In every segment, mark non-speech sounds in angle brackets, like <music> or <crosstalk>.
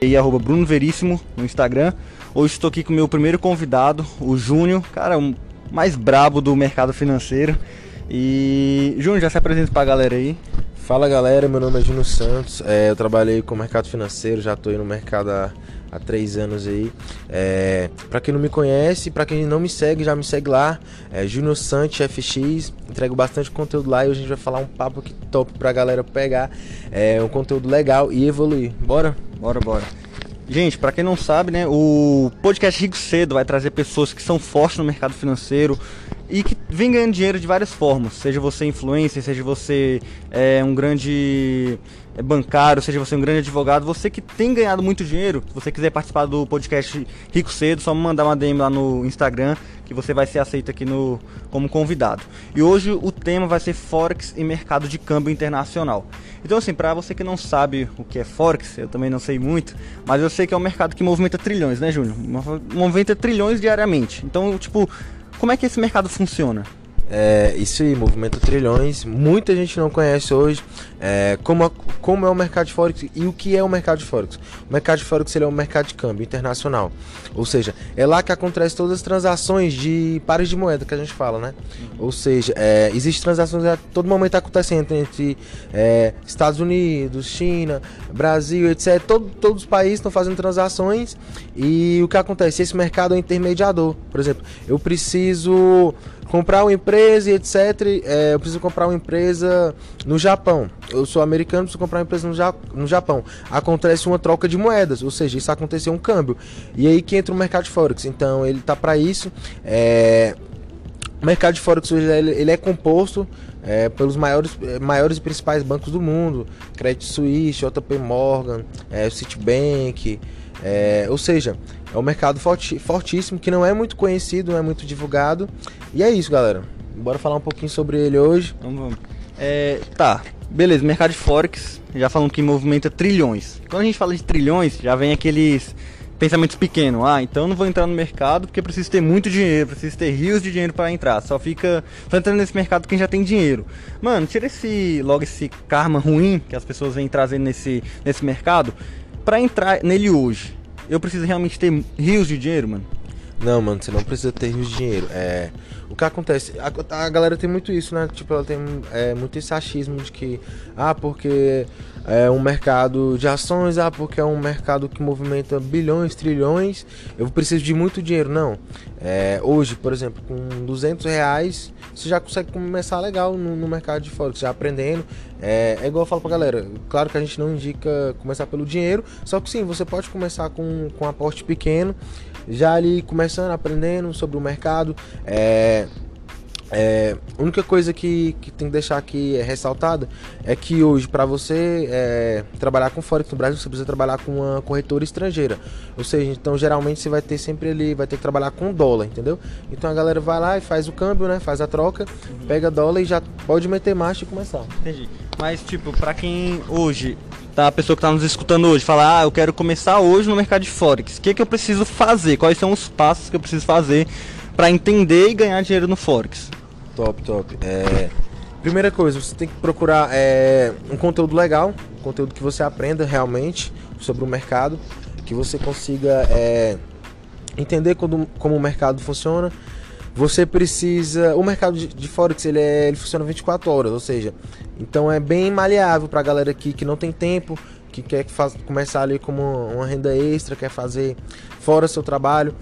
e arroba Bruno Veríssimo no Instagram. Hoje estou aqui com o meu primeiro convidado, o Júnior, cara, o mais brabo do mercado financeiro. E Júnior, já se apresenta pra galera aí. Fala galera, meu nome é Júnior Santos, é, eu trabalhei com o mercado financeiro, já estou aí no mercado há, há três anos aí. É, para quem não me conhece, para quem não me segue, já me segue lá, é Júnior Santos FX, entrego bastante conteúdo lá e hoje a gente vai falar um papo aqui top pra galera pegar, é um conteúdo legal e evoluir. Bora? Bora, bora. Gente, para quem não sabe, né, o podcast Rico Cedo vai trazer pessoas que são fortes no mercado financeiro e que vem ganhando dinheiro de várias formas. Seja você influencer, seja você é, um grande é, bancário, seja você um grande advogado, você que tem ganhado muito dinheiro, se você quiser participar do podcast Rico Cedo, só me mandar uma DM lá no Instagram que você vai ser aceito aqui no, como convidado. E hoje o tema vai ser Forex e mercado de câmbio internacional. Então assim, para você que não sabe o que é Forex, eu também não sei muito, mas eu sei que é um mercado que movimenta trilhões, né, Júnior? Movimenta trilhões diariamente. Então, tipo, como é que esse mercado funciona? É, isso aí, movimenta trilhões. Muita gente não conhece hoje é, como, como é o mercado de Forex e o que é o mercado de Forex. O mercado de Forex ele é um mercado de câmbio internacional. Ou seja, é lá que acontecem todas as transações de pares de moeda que a gente fala, né? Uhum. Ou seja, é, existem transações a todo momento acontecendo entre é, Estados Unidos, China, Brasil, etc. Todo, todos os países estão fazendo transações e o que acontece? Esse mercado é um intermediador. Por exemplo, eu preciso comprar uma empresa e etc. É, eu preciso comprar uma empresa no Japão. Eu sou americano, preciso comprar uma empresa no, ja no Japão. Acontece uma troca de moedas, ou seja, isso aconteceu um câmbio. E aí que entra o mercado de Forex. Então ele tá para isso. É... O mercado de Forex hoje ele, ele é composto é, pelos maiores, é, maiores e principais bancos do mundo: Credit Suisse, JP Morgan, é, Citibank. É, ou seja, é um mercado forti fortíssimo que não é muito conhecido, não é muito divulgado. E é isso, galera. Bora falar um pouquinho sobre ele hoje. Vamos, vamos. É, tá, beleza, mercado de Forex, já falamos que movimenta trilhões. Quando a gente fala de trilhões, já vem aqueles pensamentos pequenos. Ah, então não vou entrar no mercado porque preciso ter muito dinheiro, preciso ter rios de dinheiro para entrar. Só fica só entrando nesse mercado quem já tem dinheiro. Mano, tira esse logo esse karma ruim que as pessoas vêm trazendo nesse, nesse mercado para entrar nele hoje, eu preciso realmente ter rios de dinheiro, mano? Não, mano, você não precisa ter rios de dinheiro. É, o que acontece? A, a galera tem muito isso, né? Tipo, ela tem é, muito esse achismo de que, ah, porque é um mercado de ações, ah, porque é um mercado que movimenta bilhões, trilhões, eu preciso de muito dinheiro. Não. É, hoje, por exemplo, com 200 reais, você já consegue começar legal no, no mercado de Forex, já aprendendo. É, é, igual eu falo pra galera, claro que a gente não indica começar pelo dinheiro, só que sim, você pode começar com, com um aporte pequeno, já ali começando, aprendendo sobre o mercado. É, é, a única coisa que, que tem que deixar aqui ressaltada é que hoje, para você é, trabalhar com Forex no Brasil, você precisa trabalhar com uma corretora estrangeira. Ou seja, então geralmente você vai ter sempre ali, vai ter que trabalhar com dólar, entendeu? Então a galera vai lá e faz o câmbio, né? Faz a troca, uhum. pega dólar e já pode meter marcha e começar. Entendi. Mas, tipo, para quem hoje tá, a pessoa que está nos escutando hoje, falar, ah, eu quero começar hoje no mercado de Forex, o que, que eu preciso fazer? Quais são os passos que eu preciso fazer para entender e ganhar dinheiro no Forex? Top, top. É, primeira coisa, você tem que procurar é, um conteúdo legal, um conteúdo que você aprenda realmente sobre o mercado, que você consiga é, entender como, como o mercado funciona. Você precisa. O mercado de, de Forex ele, é, ele funciona 24 horas, ou seja, então é bem maleável para a galera aqui que não tem tempo, que quer faz, começar ali como uma renda extra, quer fazer fora seu trabalho.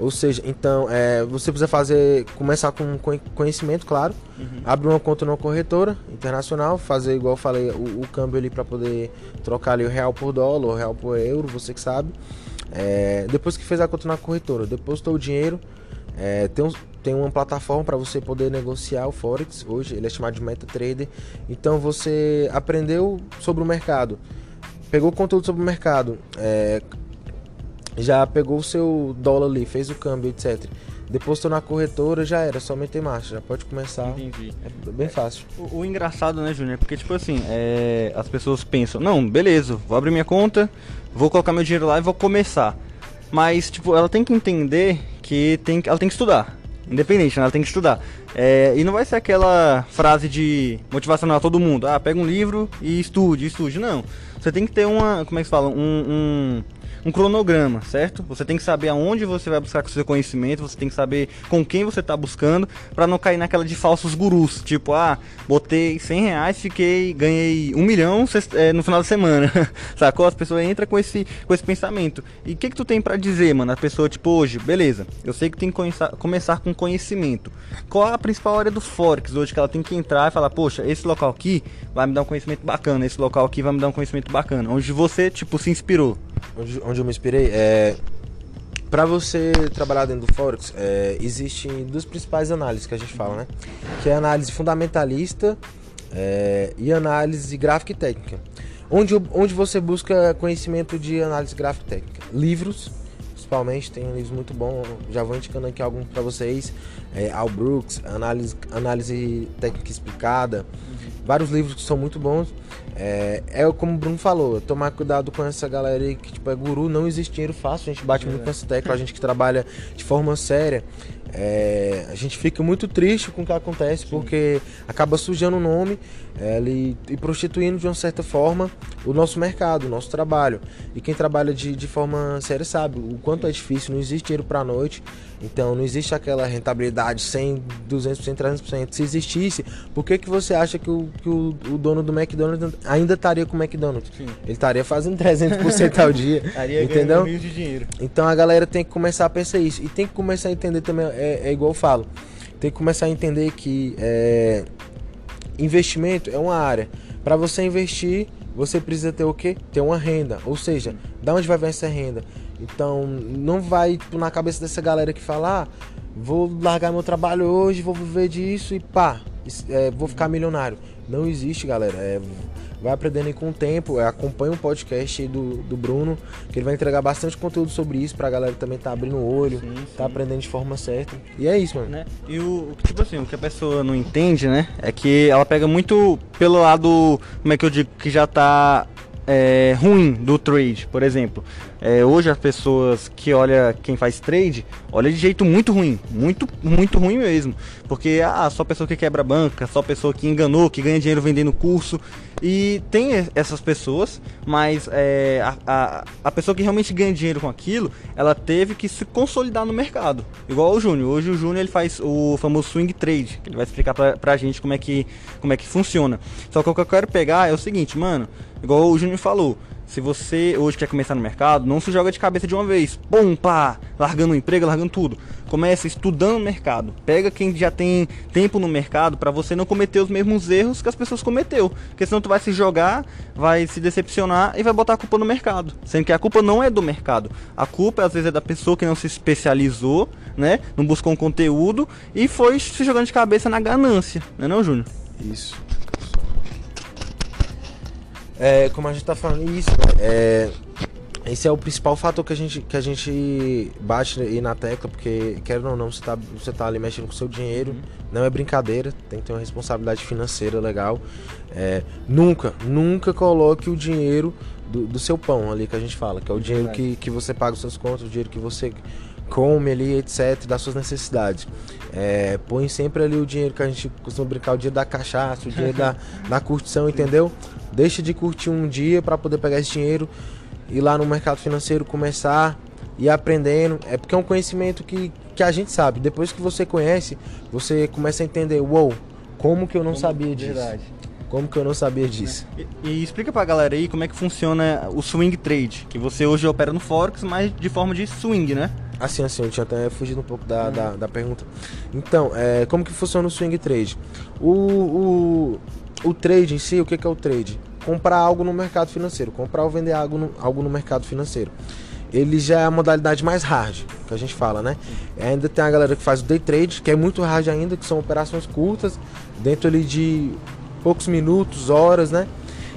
Ou seja, então é, você precisa fazer, começar com conhecimento, claro, uhum. abrir uma conta numa corretora internacional, fazer igual eu falei o, o câmbio ali para poder trocar ali o real por dólar, o real por euro, você que sabe. É, depois que fez a conta na corretora, depositou o dinheiro, é, tem, um, tem uma plataforma para você poder negociar o Forex hoje, ele é chamado de MetaTrader. Então você aprendeu sobre o mercado, pegou conteúdo sobre o mercado, é, já pegou o seu dólar ali, fez o câmbio, etc. Depositou na corretora, já era, só meter marcha, já pode começar. Entendi. É bem fácil. O, o engraçado, né, Júnior? Porque, tipo assim, é, as pessoas pensam, não, beleza, vou abrir minha conta, vou colocar meu dinheiro lá e vou começar. Mas, tipo, ela tem que entender que tem, ela tem que estudar. Independente, né? ela tem que estudar. É, e não vai ser aquela frase de motivacional a todo mundo. Ah, pega um livro e estude, estude. Não. Você tem que ter uma, como é que se fala? Um, um um cronograma, certo? Você tem que saber aonde você vai buscar com o seu conhecimento, você tem que saber com quem você está buscando, para não cair naquela de falsos gurus. Tipo, ah, botei 100 reais, fiquei, ganhei um milhão é, no final da semana. <laughs> Sacou? As pessoas entram com esse, com esse pensamento. E o que que tu tem para dizer, mano? A pessoa, tipo, hoje, beleza, eu sei que tem que começar com conhecimento. Qual a principal área do Forex hoje que ela tem que entrar e falar, poxa, esse local aqui vai me dar um conhecimento bacana, esse local aqui vai me dar um conhecimento bacana. Onde você, tipo, se inspirou onde, onde eu me inspirei, é, para você trabalhar dentro do Forex, é, existem duas principais análises que a gente fala, né? Que é a análise fundamentalista é, e análise gráfica e técnica. Onde, onde você busca conhecimento de análise gráfica e técnica? Livros, principalmente, tem um livro muito bom, já vou indicando aqui alguns para vocês. É, Al Brooks, análise, análise técnica explicada, vários livros que são muito bons. É, é como o Bruno falou, tomar cuidado com essa galera aí que tipo, é guru, não existe dinheiro fácil, a gente bate é. muito nessa tecla, a gente que trabalha de forma séria. É, a gente fica muito triste com o que acontece Sim. porque acaba sujando o nome é, e, e, prostituindo de uma certa forma o nosso mercado, o nosso trabalho. E quem trabalha de, de forma séria sabe o quanto é difícil, não existe dinheiro para noite, então não existe aquela rentabilidade 100, 200%, 300%. Se existisse, por que, que você acha que o, que o, o dono do McDonald's ainda estaria com o McDonald's? Sim. Ele estaria fazendo 300% ao dia, <laughs> entendeu? De dinheiro. Então a galera tem que começar a pensar isso e tem que começar a entender também é, é igual eu falo. Tem que começar a entender que é, investimento é uma área. Para você investir, você precisa ter o quê? Ter uma renda. Ou seja, da onde vai vir essa renda? Então, não vai tipo, na cabeça dessa galera que fala, ah, vou largar meu trabalho hoje, vou viver disso e pá, é, vou ficar milionário. Não existe, galera. É, vai aprendendo aí com o tempo. É, acompanha um podcast do, do Bruno, que ele vai entregar bastante conteúdo sobre isso pra galera também tá abrindo o olho, sim, tá aprendendo de forma certa. E é isso, mano. Né? E o, tipo assim, o que a pessoa não entende, né? É que ela pega muito pelo lado, como é que eu digo, que já tá é, ruim do trade, por exemplo. É, hoje as pessoas que olha quem faz trade, olha de jeito muito ruim, muito muito ruim mesmo, porque ah, só pessoa que quebra banca, só pessoa que enganou, que ganha dinheiro vendendo curso e tem essas pessoas, mas é, a, a, a, pessoa que realmente ganha dinheiro com aquilo, ela teve que se consolidar no mercado, igual o Júnior. Hoje o Júnior ele faz o famoso swing trade, que ele vai explicar pra, pra gente como é que como é que funciona. Só que o que eu quero pegar é o seguinte, mano, igual o Júnior falou se você hoje quer começar no mercado, não se joga de cabeça de uma vez. Pum, pá, largando o emprego, largando tudo. Começa estudando o mercado. Pega quem já tem tempo no mercado para você não cometer os mesmos erros que as pessoas cometeu. Porque senão tu vai se jogar, vai se decepcionar e vai botar a culpa no mercado. Sendo que a culpa não é do mercado. A culpa às vezes é da pessoa que não se especializou, né? Não buscou um conteúdo e foi se jogando de cabeça na ganância, né não, Júnior? Isso. É, como a gente tá falando isso, é, esse é o principal fator que a gente, que a gente bate aí na tecla, porque, quer ou não, você tá, você tá ali mexendo com o seu dinheiro, uhum. não é brincadeira, tem que ter uma responsabilidade financeira legal. É, nunca, nunca coloque o dinheiro do, do, seu pão ali que a gente fala, que é o dinheiro que, que você paga os seus contos, o dinheiro que você come ali, etc, das suas necessidades. É, põe sempre ali o dinheiro que a gente costuma brincar, o dinheiro da cachaça, o dinheiro da, <laughs> da curtição, entendeu? Deixa de curtir um dia para poder pegar esse dinheiro ir lá no mercado financeiro começar e aprendendo. É porque é um conhecimento que, que a gente sabe. Depois que você conhece, você começa a entender, uou, wow, como que eu não como, sabia disso? Verdade. Como que eu não sabia disso? E, e, explica pra galera aí como é que funciona o swing trade, que você hoje opera no Forex, mas de forma de swing, né? Assim, assim, eu tinha até fugido um pouco da, hum. da, da, pergunta. Então, é, como que funciona o swing trade? O, o, o trade em si, o que, que é o trade? Comprar algo no mercado financeiro, comprar ou vender algo no, algo no mercado financeiro. Ele já é a modalidade mais hard, que a gente fala, né? Ainda tem a galera que faz o day trade, que é muito hard ainda, que são operações curtas, dentro ali de poucos minutos, horas, né?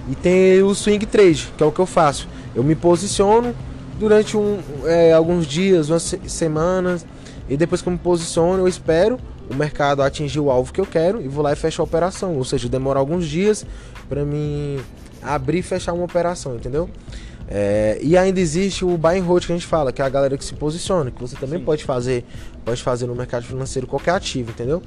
E tem o swing trade, que é o que eu faço. Eu me posiciono durante um, é, alguns dias, umas semanas, e depois que eu me posiciono, eu espero o mercado atingir o alvo que eu quero e vou lá e fecho a operação. Ou seja, demora alguns dias para mim abrir e fechar uma operação, entendeu? É, e ainda existe o buy and hold que a gente fala, que é a galera que se posiciona, que você também Sim. pode fazer, pode fazer no mercado financeiro qualquer ativo, entendeu?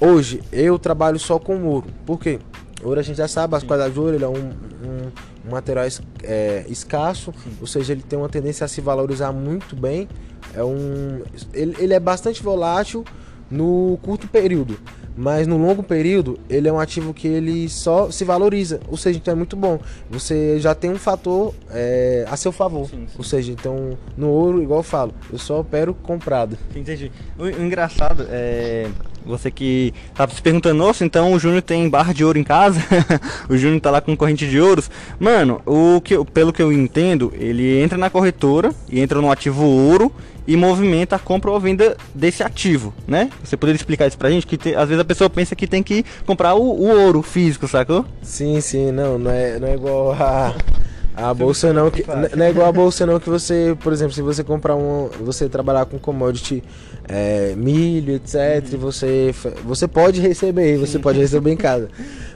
Hoje eu trabalho só com ouro. Por quê? Ouro a gente já sabe, as Sim. qualidades de ouro ele é um, um, um material es- é, escasso, ou seja, ele tem uma tendência a se valorizar muito bem. É um, ele, ele é bastante volátil no curto período, mas no longo período ele é um ativo que ele só se valoriza, ou seja, então é muito bom. Você já tem um fator é, a seu favor, Sim, sim. ou seja, então no ouro, igual eu falo, eu só opero comprado. Entendi. O engraçado é. Você que tá se perguntando, nossa, então o Júnior tem barra de ouro em casa? <laughs> o Júnior tá lá com corrente de ouros. Mano, o que, pelo que eu entendo, ele entra na corretora e entra no ativo ouro e movimenta a compra ou a venda desse ativo, né? Você poderia explicar isso pra gente? Que te- às vezes a pessoa pensa que tem que comprar o, o ouro físico, sacou? Sim, sim, não, não é, não é igual a, <laughs> a bolsa não, que, não é igual a bolsa não que você, por exemplo, se você comprar um, você trabalhar com commodity, é, milho, etc, e você, você pode receber, você pode receber em casa,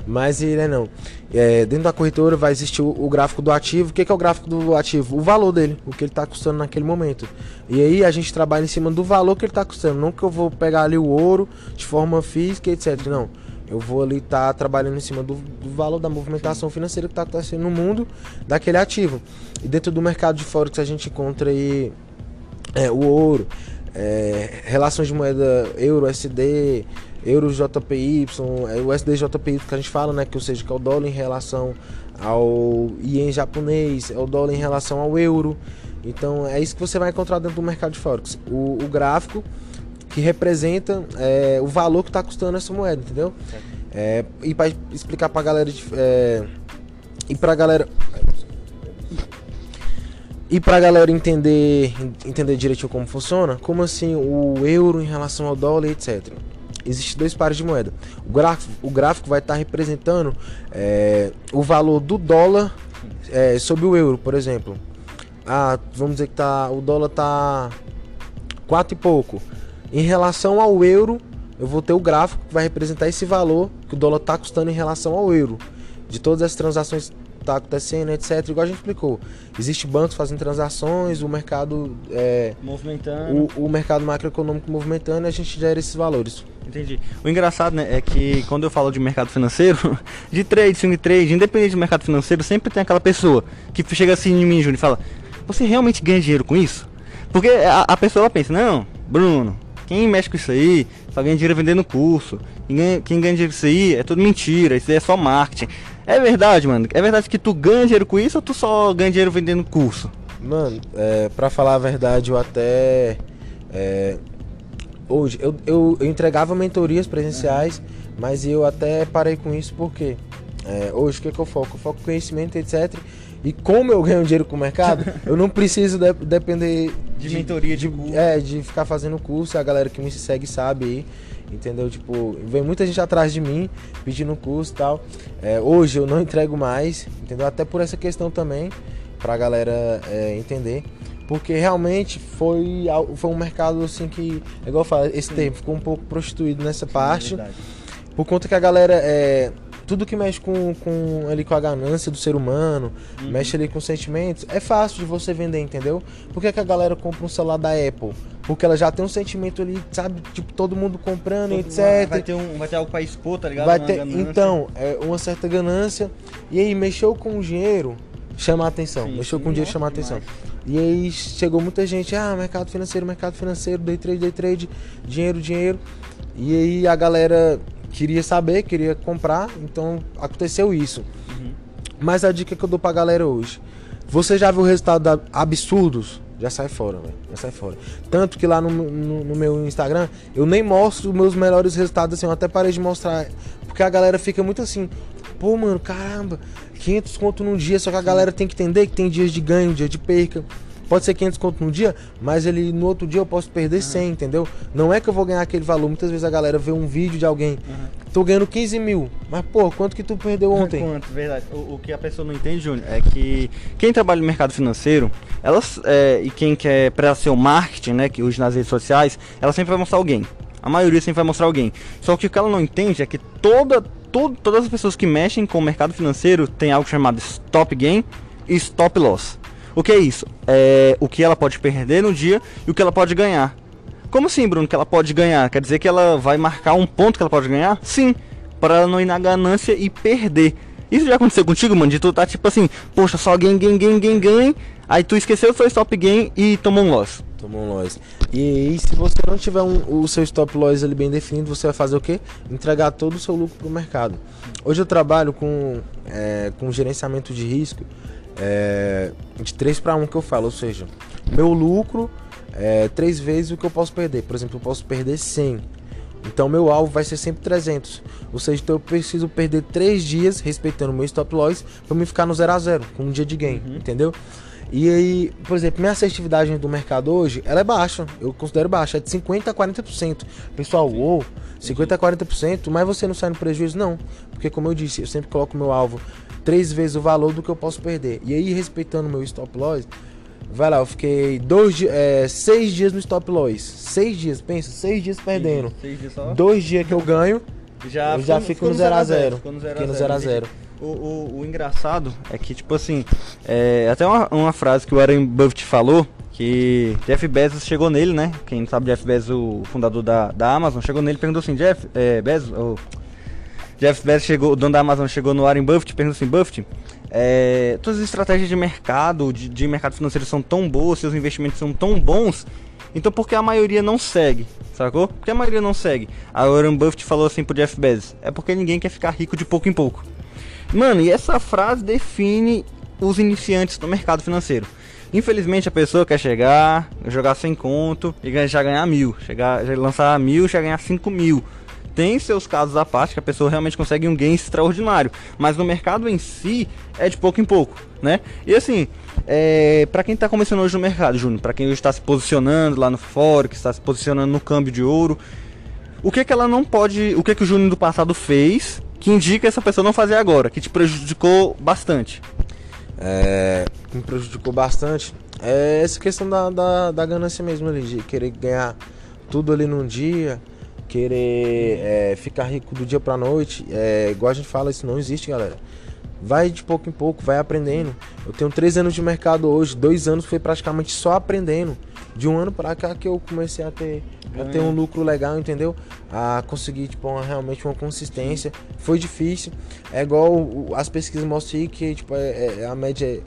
mas ele é não. É, dentro da corretora vai existir o, o gráfico do ativo. O que, que é o gráfico do ativo? O valor dele, o que ele está custando naquele momento. E aí a gente trabalha em cima do valor que ele está custando, não que eu vou pegar ali o ouro de forma física, etc. Não. Eu vou ali estar trabalhando em cima do, do valor da movimentação financeira que está acontecendo no mundo daquele ativo. E dentro do mercado de forex a gente encontra aí é, o ouro, é, relações de moeda euro, SD, euro JPY, é, USD JPY que a gente fala, né, que ou seja, que é o dólar em relação ao ien japonês, é o dólar em relação ao euro. Então é isso que você vai encontrar dentro do mercado de forex. O, o gráfico que representa é, o valor que está custando essa moeda, entendeu? É, e para explicar para galera de- é, e para galera e pra galera entender entender direitinho como funciona, como assim o euro em relação ao dólar, etc. Existem dois pares de moeda. O gráfico, o gráfico vai estar representando é, o valor do dólar é, sobre o euro, por exemplo. Ah, vamos dizer que tá, o dólar tá quatro e pouco. Em relação ao euro, eu vou ter o gráfico que vai representar esse valor que o dólar tá custando em relação ao euro. De todas as transações que tá acontecendo, etc. Igual a gente explicou. Existe bancos fazendo transações, o mercado é, Movimentando. o, o mercado macroeconômico movimentando e a gente gera esses valores. Entendi. O engraçado, né, é que quando eu falo de mercado financeiro, <laughs> de trade, swing trade, independente do mercado financeiro, sempre tem aquela pessoa que chega assim em mim, Júnior, e fala: Você realmente ganha dinheiro com isso? Porque a, a pessoa pensa: Não, Bruno, quem mexe com isso aí só ganha dinheiro vendendo curso. Quem quem ganha dinheiro com isso aí é tudo mentira, isso aí é só marketing. É verdade, mano. É verdade que tu ganha dinheiro com isso ou tu só ganha dinheiro vendendo curso? Mano, é, pra falar a verdade, eu até. é, hoje, eu, eu, eu entregava mentorias presenciais, mas eu até parei com isso porque é, hoje o que, que eu foco? Eu foco conhecimento, etc. E como eu ganho dinheiro com o mercado, eu não preciso de- depender De mentoria, de curso. É, de ficar fazendo curso, a galera que me segue sabe aí. Entendeu? Tipo, vem muita gente atrás de mim pedindo curso e tal. É, hoje eu não entrego mais, entendeu? Até por essa questão também, pra galera é, entender. Porque realmente foi, foi um mercado assim que, é igual eu falo, esse tempo ficou um pouco prostituído nessa parte. Por conta que a galera é. Tudo que mexe com, com, ali com a ganância do ser humano, Uhum. mexe ali com sentimentos, é fácil de você vender, entendeu? Por que, que a galera compra um celular da Apple? Porque ela já tem um sentimento ali, sabe? Tipo, todo mundo comprando, etc. Vai ter, um, vai ter algo pra expor, tá ligado? Vai ter, então, é uma certa ganância. E aí, mexeu com o dinheiro, chama a atenção. Sim, mexeu sim, com o dinheiro, chama a atenção. E aí, chegou muita gente, ah, mercado financeiro, mercado financeiro, day trade, day trade, dinheiro, dinheiro. E aí, a galera queria saber, queria comprar, então aconteceu isso. Uhum. Mas a dica que eu dou pra galera hoje: você já viu resultados absurdos? Já sai fora, velho. Já sai fora. Tanto que lá no, no- no meu Instagram eu nem mostro meus melhores resultados assim. Eu até parei de mostrar. Porque a galera fica muito assim. Pô, mano, caramba, 500 conto num dia. Só que a galera tem que entender que tem dias de ganho, dia de perca. Pode ser 500 conto num dia, mas ele no outro dia eu posso perder 100, entendeu? Não é que eu vou ganhar aquele valor. Muitas vezes a galera vê um vídeo de alguém. Tô ganhando 15 mil. Mas, pô, quanto que tu perdeu ontem? Quanto, verdade. O, o que a pessoa não entende, Júnior, é que quem trabalha no mercado financeiro, elas é, e quem quer para ser o marketing, né, que hoje nas redes sociais, ela sempre vai mostrar alguém. A maioria sempre vai mostrar alguém. Só que o que ela não entende é que toda, todo, todas as pessoas que mexem com o mercado financeiro tem algo chamado stop gain e stop loss. O que é isso? É o que ela pode perder no dia e o que ela pode ganhar. Como assim, Bruno, que ela pode ganhar? Quer dizer que ela vai marcar um ponto que ela pode ganhar? Sim, para ela não ir na ganância e perder. Isso já aconteceu contigo, mano? De tu tá tipo assim, poxa, só game, game, game, game, game. Aí tu esqueceu o seu stop game e tomou um loss. Tomou um loss. E, e se você não tiver um, o seu stop loss ali bem definido, você vai fazer o quê? Entregar todo o seu lucro pro mercado. Hoje eu trabalho com, é, com gerenciamento de risco é, de 3 para 1 que eu falo, ou seja, meu lucro é três vezes o que eu posso perder. Por exemplo, eu posso perder 100 então meu alvo vai ser sempre 300. Ou seja, então eu preciso perder 3 dias respeitando meu stop loss para me ficar no 0 a 0 com um dia de gain, uhum. entendeu? E aí, por exemplo, minha assertividade do mercado hoje, ela é baixa. Eu considero baixa, é de 50 a 40%. Pessoal, uou, 50 a 40%, mas você não sai no prejuízo não, porque como eu disse, eu sempre coloco meu alvo três vezes o valor do que eu posso perder. E aí, respeitando meu stop loss, Vai lá, eu fiquei dois, é, seis dias no stop loss. Seis dias, pensa, seis dias perdendo. Seis dias? Dois dias que eu ganho, já eu já fico no 0x0. Fico no 0x0. O, o, o, engraçado é que, tipo assim, é, até uma, uma frase que o Warren Buffett falou, que Jeff Bezos chegou nele, né? Quem não sabe, Jeff Bezos, o fundador da, da Amazon, chegou nele e perguntou assim, Jeff, é, Bezos, oh, Jeff Bezos chegou, o dono da Amazon chegou no Warren Buffett perguntou assim, Buffett, é, todas as estratégias de mercado, de, de mercado financeiro são tão boas, seus investimentos são tão bons, então por que a maioria não segue? Sacou? Por que a maioria não segue? A Warren Buffett falou assim pro Jeff Bezos: é porque ninguém quer ficar rico de pouco em pouco. Mano, e essa frase define os iniciantes no mercado financeiro. Infelizmente a pessoa quer chegar, jogar sem conto e já ganhar mil, chegar, já lançar mil, já ganhar cinco mil tem seus casos à parte que a pessoa realmente consegue um gain extraordinário, mas no mercado em si é de pouco em pouco, né? E assim, é, para quem está começando hoje no mercado, Júnior, para quem está se posicionando lá no Forex, está se posicionando no câmbio de ouro, o que que ela não pode, o que que o Júnior do passado fez que indica essa pessoa não fazer agora, que te prejudicou bastante? É, me prejudicou bastante é essa questão da, da, da ganância mesmo ali, de querer ganhar tudo ali num dia, querer é, ficar rico do dia pra noite, é, igual a gente fala, isso não existe, galera. Vai de pouco em pouco, vai aprendendo. Eu tenho três anos de mercado hoje, dois anos foi praticamente só aprendendo. De um ano para cá que eu comecei a ter, a ter um lucro legal, entendeu? A conseguir tipo, uma, realmente uma consistência. Foi difícil. É igual as pesquisas mostram que tipo, é, é, a média é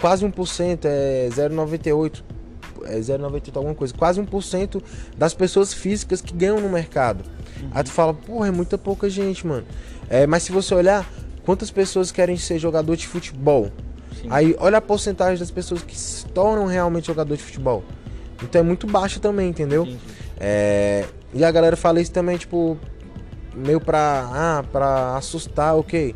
quase 1%, é 0,98% é 0,98 alguma coisa, quase 1% das pessoas físicas que ganham no mercado. Uhum. Aí tu fala, porra, é muita pouca gente, mano. É, mas se você olhar, quantas pessoas querem ser jogador de futebol? Sim. Aí olha a porcentagem das pessoas que se tornam realmente jogador de futebol. Então é muito baixa também, entendeu? Sim, sim. É, e a galera fala isso também, tipo, meio pra, ah, pra assustar, ok.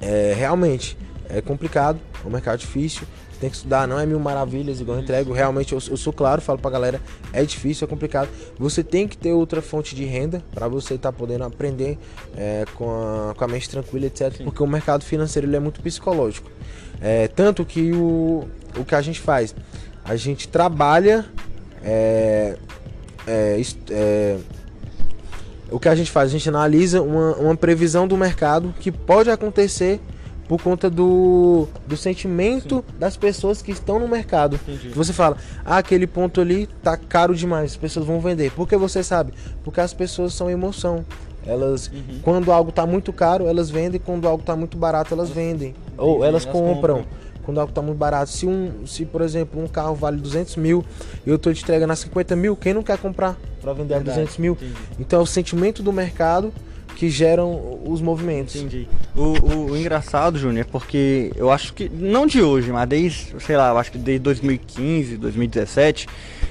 É, realmente, é complicado, é um mercado difícil tem que estudar, não é mil maravilhas igual eu entrego. Realmente eu, eu, sou claro, falo pra galera, é difícil, é complicado. Você tem que ter outra fonte de renda para você estar tá podendo aprender é, com, a, com a mente tranquila, etc. Sim. Porque o mercado financeiro ele é muito psicológico. É, tanto que o, o que a gente faz, a gente trabalha. É, é, é, o que a gente faz? A gente analisa uma, uma previsão do mercado que pode acontecer por conta do, do sentimento Sim. das pessoas que estão no mercado. Entendi. Você fala, ah, aquele ponto ali tá caro demais, as pessoas vão vender. Por que você sabe? Porque as pessoas são emoção. Elas, uhum. quando algo tá muito caro, elas vendem, quando algo tá muito barato, elas vendem. Ou elas, elas compram. compram. Quando algo tá muito barato. Se, um, se, por exemplo, um carro vale 200 mil e eu tô te entregando a 50 mil, quem não quer comprar para vender Verdade. a 200 mil? Entendi. Então é o sentimento do mercado que geram os movimentos. Entendi. O, o, o engraçado, Júnior, é porque eu acho que, não de hoje, mas desde, sei lá, eu acho que desde 2015, 2017,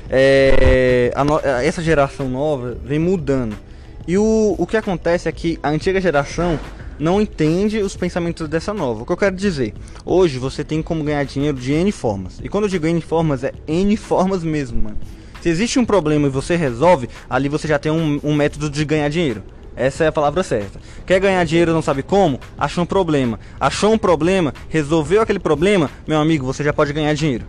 é, no, essa geração nova vem mudando. E o, o que acontece é que a antiga geração não entende os pensamentos dessa nova. O que eu quero dizer? Hoje você tem como ganhar dinheiro de N formas. E quando eu digo N formas, é N formas mesmo, mano. Se existe um problema e você resolve, ali você já tem um, um método de ganhar dinheiro. Essa é a palavra certa. Quer ganhar dinheiro não sabe como? Achou um problema. Achou um problema, resolveu aquele problema, meu amigo, você já pode ganhar dinheiro.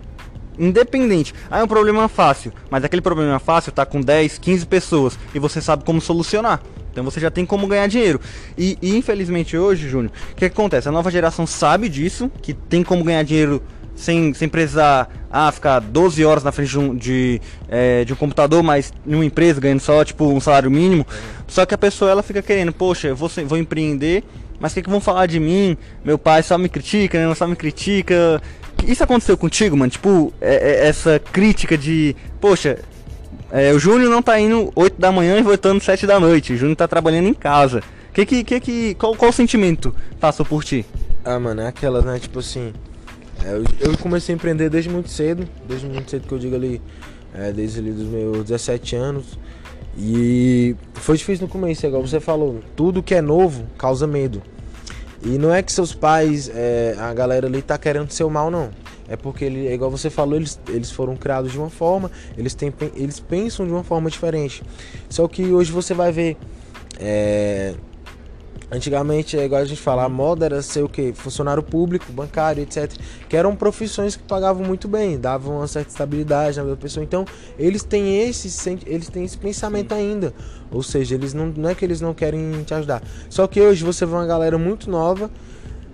Independente. Ah, é um problema fácil, mas aquele problema fácil tá com 10, 15 pessoas e você sabe como solucionar. Então você já tem como ganhar dinheiro. E, e infelizmente hoje, Júnior, o que acontece? A nova geração sabe disso, que tem como ganhar dinheiro sem, sem precisar ah, ficar 12 horas na frente de um, de, é, de um computador, mas em uma empresa ganhando só tipo um salário mínimo. Só que a pessoa ela fica querendo, poxa, eu vou, vou empreender, mas o que, que vão falar de mim? Meu pai só me critica, né? Só me critica. Isso aconteceu contigo, mano? Tipo, é, é, essa crítica de, poxa, é, o Júnior não tá indo 8 da manhã e voltando 7 da noite. O Júnior tá trabalhando em casa. Que que, que, que, qual, qual o sentimento passou por ti? Ah, mano, é aquela, né? Tipo assim. É, eu, comecei a empreender desde muito cedo. Desde muito cedo que eu digo ali. É, desde ali dos meus 17 anos. E foi difícil no começo, igual você falou. Tudo que é novo causa medo. E não é que seus pais, é, a galera ali tá querendo seu mal, não. É porque, ele, igual você falou, eles, eles foram criados de uma forma, eles, têm, eles pensam de uma forma diferente. Só que hoje você vai ver. É, Antigamente, é igual a gente fala, a moda era ser o quê? Funcionário público, bancário, etc. Que eram profissões que pagavam muito bem, davam uma certa estabilidade na pessoa. Então, eles têm esse, eles têm esse pensamento ainda. Ou seja, eles não, não é que eles não querem te ajudar. Só que hoje você vê uma galera muito nova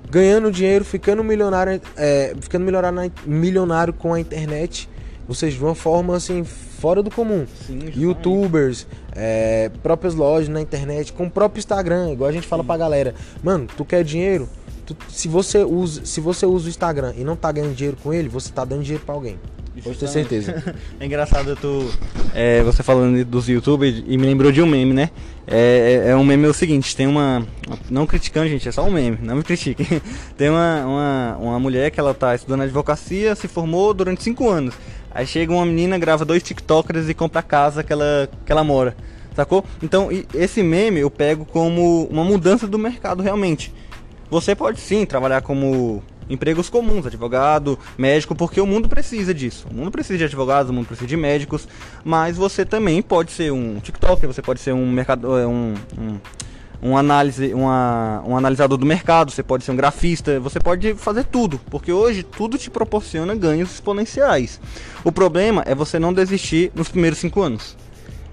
ganhando dinheiro, ficando milionário, é, ficando milionário, milionário com a internet. Ou seja, de uma forma assim fora do comum. Sim, Youtubers, é, próprias lojas na internet, com o próprio Instagram, igual a gente fala Sim. pra galera. Mano, tu quer dinheiro? Tu, se, você usa, se você usa o Instagram e não tá ganhando dinheiro com ele, você tá dando dinheiro pra alguém. Pode ter certeza. <laughs> é engraçado tu, é, você falando dos youtubers e me lembrou de um meme, né? É, é, é um meme é o seguinte, tem uma. Não criticando, gente, é só um meme, não me critique. <laughs> tem uma, uma, uma mulher que ela tá estudando advocacia, se formou durante 5 anos. Aí chega uma menina, grava dois TikTokers e compra a casa que ela, que ela mora. Sacou? Então, esse meme eu pego como uma mudança do mercado realmente. Você pode sim trabalhar como empregos comuns, advogado, médico, porque o mundo precisa disso. O mundo precisa de advogados, o mundo precisa de médicos, mas você também pode ser um TikToker, você pode ser um mercado, é, um, um um, análise, uma, um analisador do mercado, você pode ser um grafista, você pode fazer tudo, porque hoje tudo te proporciona ganhos exponenciais. O problema é você não desistir nos primeiros cinco anos.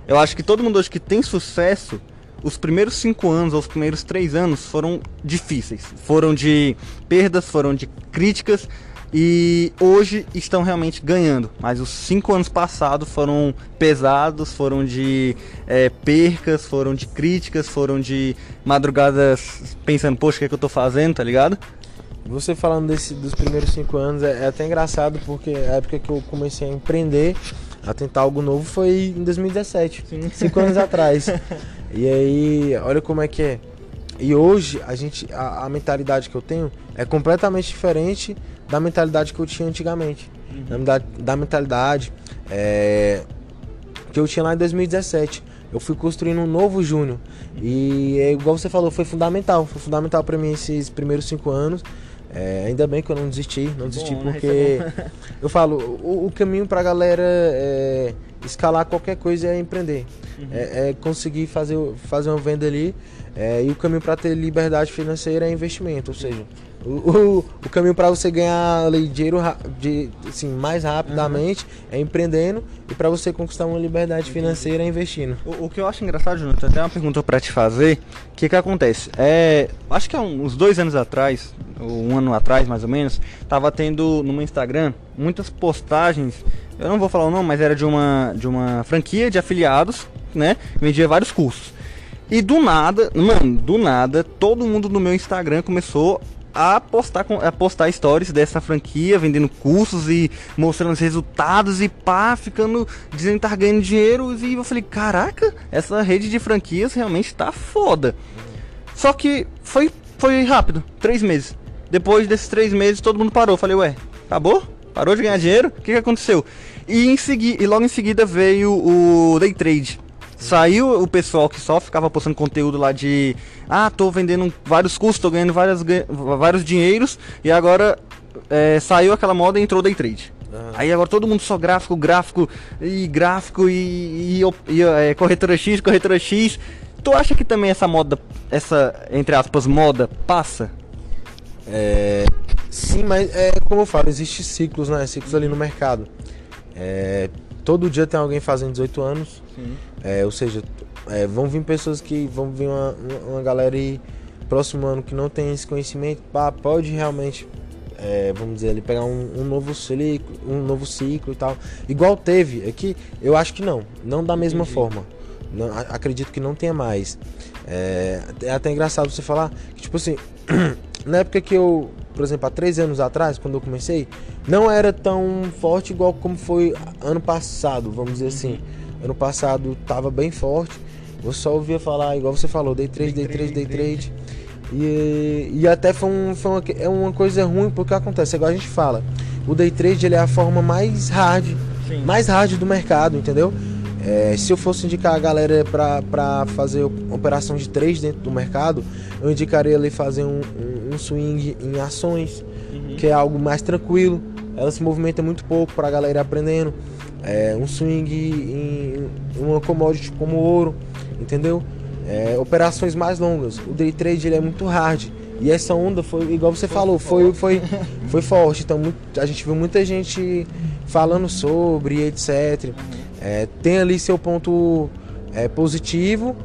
Eu acho que todo mundo hoje que tem sucesso, os primeiros cinco anos os primeiros três anos foram difíceis, foram de perdas, foram de críticas, e hoje estão realmente ganhando. Mas os cinco anos passados foram pesados, foram de é, percas, foram de críticas, foram de madrugadas pensando, poxa, o que, é que eu tô fazendo, tá ligado? Você falando desse, dos primeiros cinco anos é, é, até engraçado porque a época que eu comecei a empreender, a tentar algo novo foi em 2017, Sim. cinco anos atrás. <laughs> E aí, olha como é que é. E hoje a gente, a, a mentalidade que eu tenho é completamente diferente da mentalidade que eu tinha antigamente. Uhum. Da, da, mentalidade é, que eu tinha lá em 2017. Eu fui construindo um novo Júnior. E é, igual você falou, foi fundamental. Foi fundamental para mim esses primeiros cinco anos. É, ainda bem que eu não desisti, não desisti Bom, né? porque é eu falo, o, o caminho pra galera é escalar qualquer coisa é empreender. Uhum. É, é, conseguir fazer, fazer uma venda ali. É, e o caminho para ter liberdade financeira é investimento, ou seja, o, o, o caminho para você ganhar dinheiro de, assim, mais rapidamente uhum. é empreendendo e para você conquistar uma liberdade financeira é investindo. O, o que eu acho engraçado, Júnior, tem até uma pergunta para te fazer. O que que acontece? É, acho que há uns dois anos atrás, um ano atrás mais ou menos, tava tendo no meu Instagram muitas postagens. Eu não vou falar o nome, mas era de uma de uma franquia de afiliados, né? Vendia vários cursos. E do nada, mano, do nada, todo mundo no meu Instagram começou a postar, a postar stories dessa franquia, vendendo cursos e mostrando os resultados e pá, ficando dizendo que tá ganhando dinheiro. E eu falei, caraca, essa rede de franquias realmente tá foda. Só que foi, foi rápido, três meses. Depois desses três meses, todo mundo parou. Falei, ué, acabou? Parou de ganhar dinheiro? O que, que aconteceu? E, em segui e logo em seguida veio o Day Trade. Saiu o pessoal que só ficava postando conteúdo lá de ah, tô vendendo vários custos, tô ganhando várias, vários dinheiros e agora é, saiu aquela moda e entrou day trade. Uhum. Aí agora todo mundo só gráfico, gráfico e gráfico e, e, e é, corretora X, corretora X. Tu acha que também essa moda, essa entre aspas moda passa? É, sim, mas é como eu falo, existe ciclos, né? Ciclos ali no mercado. É, todo dia tem alguém fazendo 18 anos. É, ou seja, é, vão vir pessoas que vão vir uma, uma galera aí próximo ano que não tem esse conhecimento, pá, pode realmente é, vamos dizer, ele pegar um, um, novo ciclo, um novo ciclo e tal. Igual teve aqui, eu acho que não, não da mesma Entendi. forma. Não, acredito que não tenha mais. É, é até engraçado você falar que, tipo assim, <clears throat> na época que eu, por exemplo, há três anos atrás, quando eu comecei, não era tão forte igual como foi ano passado, vamos dizer assim. Ano passado tava bem forte. Você só ouvia falar, igual você falou, day trade, day trade, day trade. E, e até foi, um, foi uma, é uma coisa ruim porque acontece, igual a gente fala, o day trade ele é a forma mais hard, Sim. mais hard do mercado, entendeu? É, se eu fosse indicar a galera para fazer operação de trade dentro do mercado, eu indicaria ali fazer um, um, um swing em ações, uhum. que é algo mais tranquilo. Ela se movimenta muito pouco para a galera aprendendo. É, um swing em, em uma commodity como ouro, entendeu? é, operações mais longas. O day trade ele é muito hard. E essa onda foi, igual você foi falou, foi, foi, <laughs> foi forte. Então muito, a gente viu muita gente falando sobre, etc. É, tem ali seu ponto é, positivo,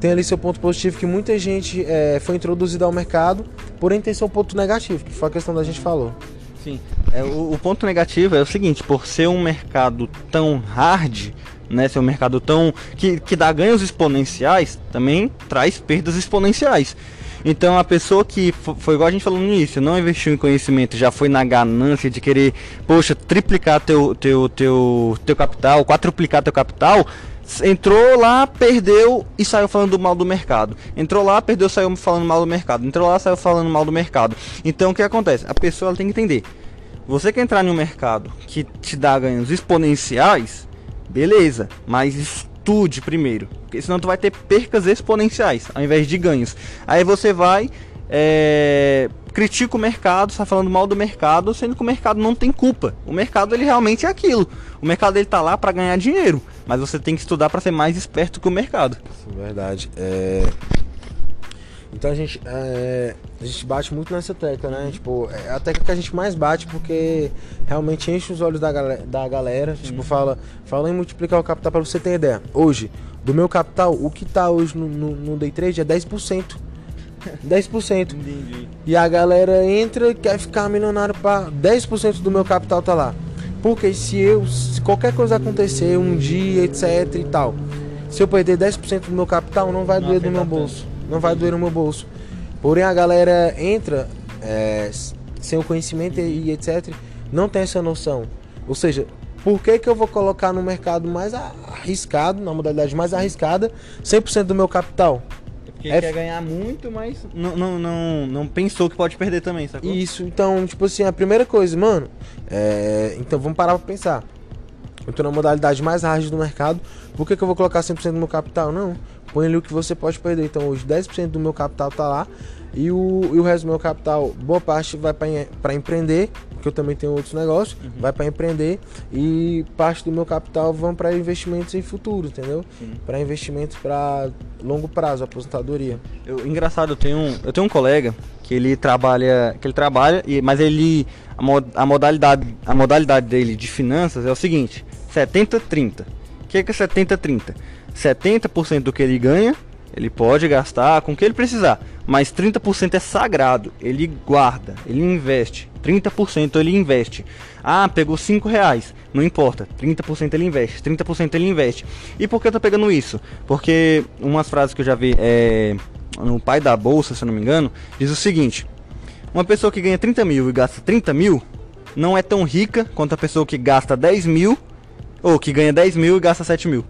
tem ali seu ponto positivo que muita gente é, foi introduzida ao mercado, porém tem seu ponto negativo, que foi a questão da gente falou. Sim. É, o, o ponto negativo é o seguinte, por ser um mercado tão hard, né, ser um mercado tão que, que dá ganhos exponenciais, também traz perdas exponenciais. Então a pessoa que foi igual a gente falou no início, não investiu em conhecimento, já foi na ganância de querer, poxa, triplicar teu teu teu teu capital, quadruplicar teu capital, entrou lá, perdeu e saiu falando mal do mercado. Entrou lá, perdeu, saiu falando mal do mercado. Entrou lá, saiu falando mal do mercado. Então o que acontece? A pessoa tem que entender. Você quer entrar em um mercado que te dá ganhos exponenciais, Beleza, mas estude primeiro, porque senão tu vai ter percas exponenciais ao invés de ganhos. Aí você vai é, critica o mercado, está falando mal do mercado, sendo que o mercado não tem culpa. O mercado ele realmente é aquilo. O mercado ele tá lá para ganhar dinheiro, mas você tem que estudar para ser mais esperto que o mercado. Sim, verdade. É... Então a gente, é, a gente bate muito nessa tecla, né? Tipo, é a tecla que a gente mais bate porque realmente enche os olhos da, galera, da galera. Tipo, fala, fala em multiplicar o capital para você ter ideia. Hoje, do meu capital, o que tá hoje no, no, no day trade é 10%. 10%. <laughs> Entendi. E a galera entra e quer ficar milionário para 10% do meu capital tá lá. Porque se eu, se qualquer coisa acontecer um dia, etc e tal, se eu perder 10% do meu capital, não vai não doer do meu bolso. Não vai doer no meu bolso. Porém, a galera entra é, sem o conhecimento e etc. Não tem essa noção. Ou seja, por que, que eu vou colocar no mercado mais arriscado, na modalidade mais arriscada, 100% do meu capital? É porque é... quer ganhar muito, mas não, não, não, não pensou que pode perder também, sacou? Isso, então, tipo assim, a primeira coisa, mano, é... então vamos parar pra pensar. Eu tô na modalidade mais hard do mercado, por que, que eu vou colocar 100% do meu capital? Não põe ali o que você pode perder. Então hoje 10% do meu capital tá lá e o, e o resto do meu capital, boa parte vai para empreender, porque eu também tenho outros negócios, uhum. vai para empreender e parte do meu capital vão para investimentos em futuro, entendeu? Para investimentos para longo prazo, aposentadoria. Eu, engraçado, eu tenho, um, eu tenho um colega que ele trabalha, que ele trabalha, mas ele a, mod, a modalidade a modalidade dele de finanças é o seguinte, 70 30. O que é que é 70 30? 70% do que ele ganha, ele pode gastar com o que ele precisar, mas 30% é sagrado, ele guarda, ele investe. 30% ele investe. Ah, pegou 5 reais, não importa, 30% ele investe, 30% ele investe. E por que eu tô pegando isso? Porque umas frases que eu já vi é, no pai da bolsa, se eu não me engano, diz o seguinte: uma pessoa que ganha 30 mil e gasta 30 mil não é tão rica quanto a pessoa que gasta 10 mil ou que ganha 10 mil e gasta 7 mil.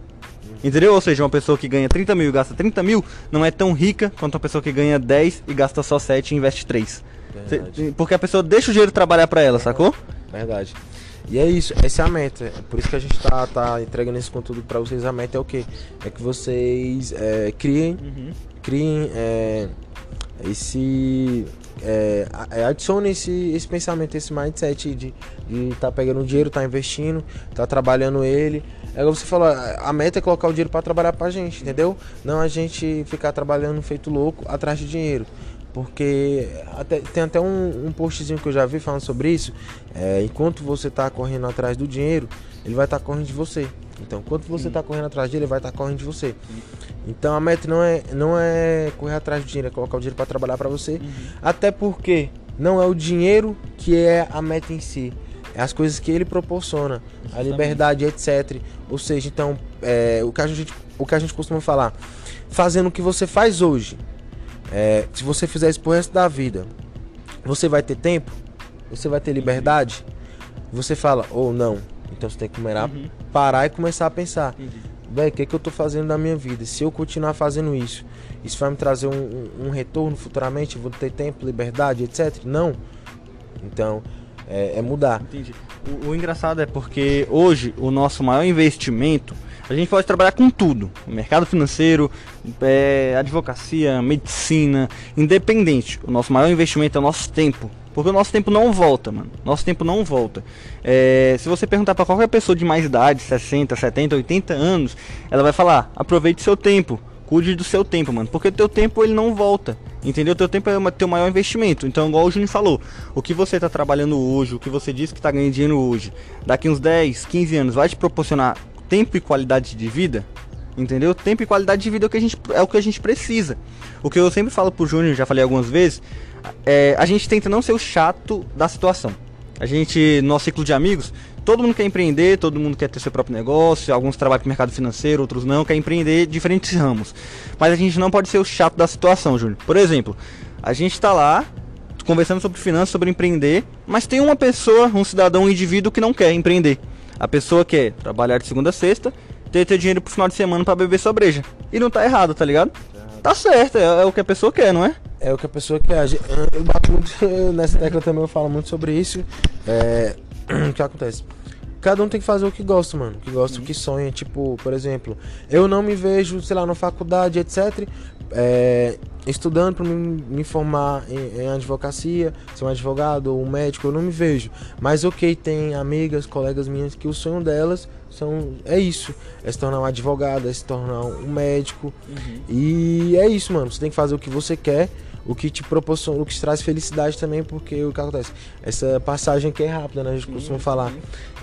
Entendeu? Ou seja, uma pessoa que ganha 30 mil e gasta 30 mil não é tão rica quanto uma pessoa que ganha 10 e gasta só 7 e investe 3. Verdade. Porque a pessoa deixa o dinheiro trabalhar para ela, sacou? Verdade. E é isso, essa é a meta. É por isso que a gente tá, tá entregando esse conteúdo para vocês. A meta é o quê? É que vocês é, criem, uhum. criem é, esse. É, é adicione esse, esse pensamento, esse mindset de estar tá pegando dinheiro, tá investindo, tá trabalhando ele, é como você falou, a meta é colocar o dinheiro para trabalhar pra gente, entendeu? Não a gente ficar trabalhando feito louco atrás de dinheiro. Porque até, tem até um, um postzinho que eu já vi falando sobre isso. É, enquanto você tá correndo atrás do dinheiro, ele vai estar tá correndo de você. Então, enquanto você está correndo atrás dele, ele vai estar tá correndo de você. Então, a meta não é, não é correr atrás do dinheiro, é colocar o dinheiro para trabalhar para você. Uhum. Até porque não é o dinheiro que é a meta em si, é as coisas que ele proporciona, a liberdade, etc. Ou seja, então, é, o, que a gente, o que a gente costuma falar, fazendo o que você faz hoje, é, se você fizer isso pro resto da vida, você vai ter tempo? Você vai ter liberdade? Você fala, ou não. Então você tem que começar, Uhum. parar e começar a pensar. Entendi. Véi, o que, que eu tô fazendo na minha vida? Se eu continuar fazendo isso, isso vai me trazer um, um- um retorno futuramente? Vou ter tempo, liberdade, etc? Não. Então, é, é mudar. Entendi. O, o engraçado é porque hoje o nosso maior investimento, a gente pode trabalhar com tudo: mercado financeiro, é, advocacia, medicina, independente. O nosso maior investimento é o nosso tempo. Porque o nosso tempo não volta, mano. Nosso tempo não volta. É, se você perguntar pra qualquer pessoa de mais idade, 60, 70, 80 anos, ela vai falar: aproveite seu tempo. Cuide do seu tempo, mano. Porque o teu tempo ele não volta. Entendeu? Teu tempo é o teu maior investimento. Então, igual o Júnior falou, o que você tá trabalhando hoje, o que você disse que tá ganhando dinheiro hoje, daqui uns 10, 15 anos vai te proporcionar tempo e qualidade de vida? Entendeu? Tempo e qualidade de vida é o que a gente, é o que a gente precisa. O que eu sempre falo pro Júnior, já falei algumas vezes, é, a gente tenta não ser o chato da situação. A gente, no nosso ciclo de amigos, todo mundo quer empreender, todo mundo quer ter seu próprio negócio, alguns trabalham com mercado financeiro, outros não, quer empreender diferentes ramos. Mas a gente não pode ser o chato da situação, Júnior. Por exemplo, a gente tá lá conversando sobre finanças, sobre empreender, mas tem uma pessoa, um cidadão, um indivíduo que não quer empreender. A pessoa quer trabalhar de segunda a sexta, ter, ter dinheiro pro final de semana para beber sua breja. E não tá errado, tá ligado? Tá certo, é, é o que a pessoa quer, não é? É o que a pessoa quer. Eu bato muito <laughs> nessa tecla também, eu falo muito sobre isso. É, <clears throat> o que acontece? Cada um tem que fazer o que gosta, mano. O que gosta, o que sonha. Tipo, por exemplo, eu não me vejo, sei lá, na faculdade, etc. é, estudando para me, formar em, em advocacia, ser um advogado ou um médico, eu não me vejo. Mas ok, tem amigas, colegas minhas que o sonho delas são é isso, é se tornar um advogado, é se tornar um médico. E é isso, mano. Você tem que fazer o que você quer, o que te proporciona, o que te traz felicidade também, porque o que acontece? Essa passagem aqui é rápida, né? A gente costuma falar.